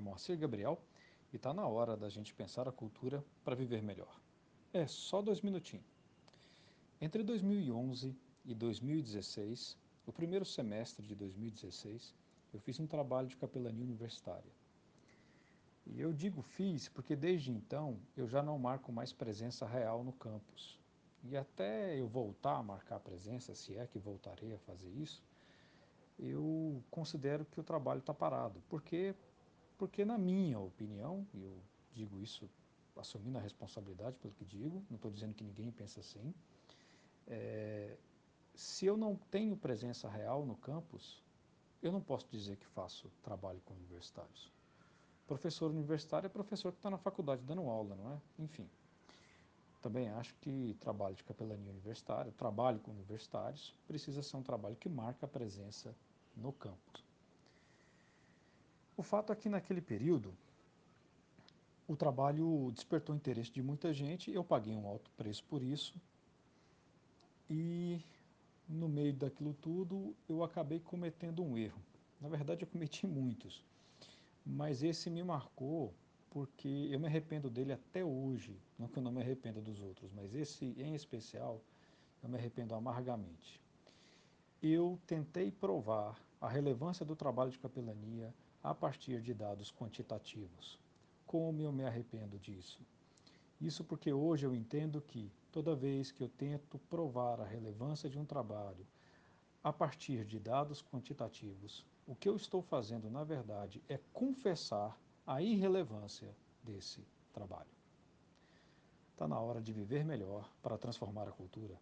Moacir Gabriel e está na hora da gente pensar a cultura para viver melhor. É só dois minutinhos. Entre 2011 e 2016, o primeiro semestre de 2016, eu fiz um trabalho de capelania universitária. E eu digo fiz porque desde então eu já não marco mais presença real no campus. E até eu voltar a marcar presença, se é que voltarei a fazer isso, eu considero que o trabalho está parado. Porque, porque na minha opinião, e eu digo isso assumindo a responsabilidade pelo que digo, não estou dizendo que ninguém pensa assim, é, se eu não tenho presença real no campus, eu não posso dizer que faço trabalho com universitários. Professor universitário é professor que está na faculdade dando aula, não é? Enfim. Também acho que trabalho de capelania universitária, trabalho com universitários, precisa ser um trabalho que marca a presença no campus. O fato é que naquele período, o trabalho despertou o interesse de muita gente, eu paguei um alto preço por isso, e no meio daquilo tudo eu acabei cometendo um erro. Na verdade eu cometi muitos, mas esse me marcou porque eu me arrependo dele até hoje, não que eu não me arrependa dos outros, mas esse em especial eu me arrependo amargamente. Eu tentei provar a relevância do trabalho de capelania a partir de dados quantitativos. Como eu me arrependo disso? Isso porque hoje eu entendo que, toda vez que eu tento provar a relevância de um trabalho a partir de dados quantitativos, o que eu estou fazendo, na verdade, é confessar a irrelevância desse trabalho. Está na hora de viver melhor para transformar a cultura.